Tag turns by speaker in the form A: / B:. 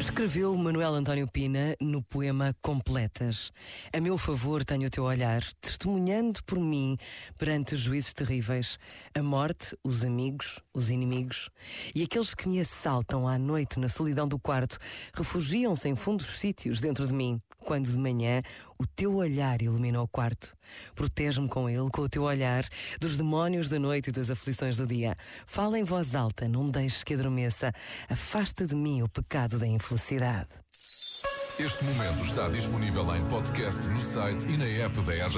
A: Escreveu Manuel António Pina no poema Completas. A meu favor tenho o teu olhar, testemunhando por mim perante juízes terríveis, a morte, os amigos, os inimigos. E aqueles que me assaltam à noite na solidão do quarto, refugiam-se em fundos sítios dentro de mim, quando de manhã o teu olhar ilumina o quarto. Protege-me com ele, com o teu olhar, dos demónios da noite e das aflições do dia. Fala em voz alta, não deixes que adormeça. Afasta de mim o pecado da infelicidade.
B: Este momento está disponível em podcast no site e na app da RGF.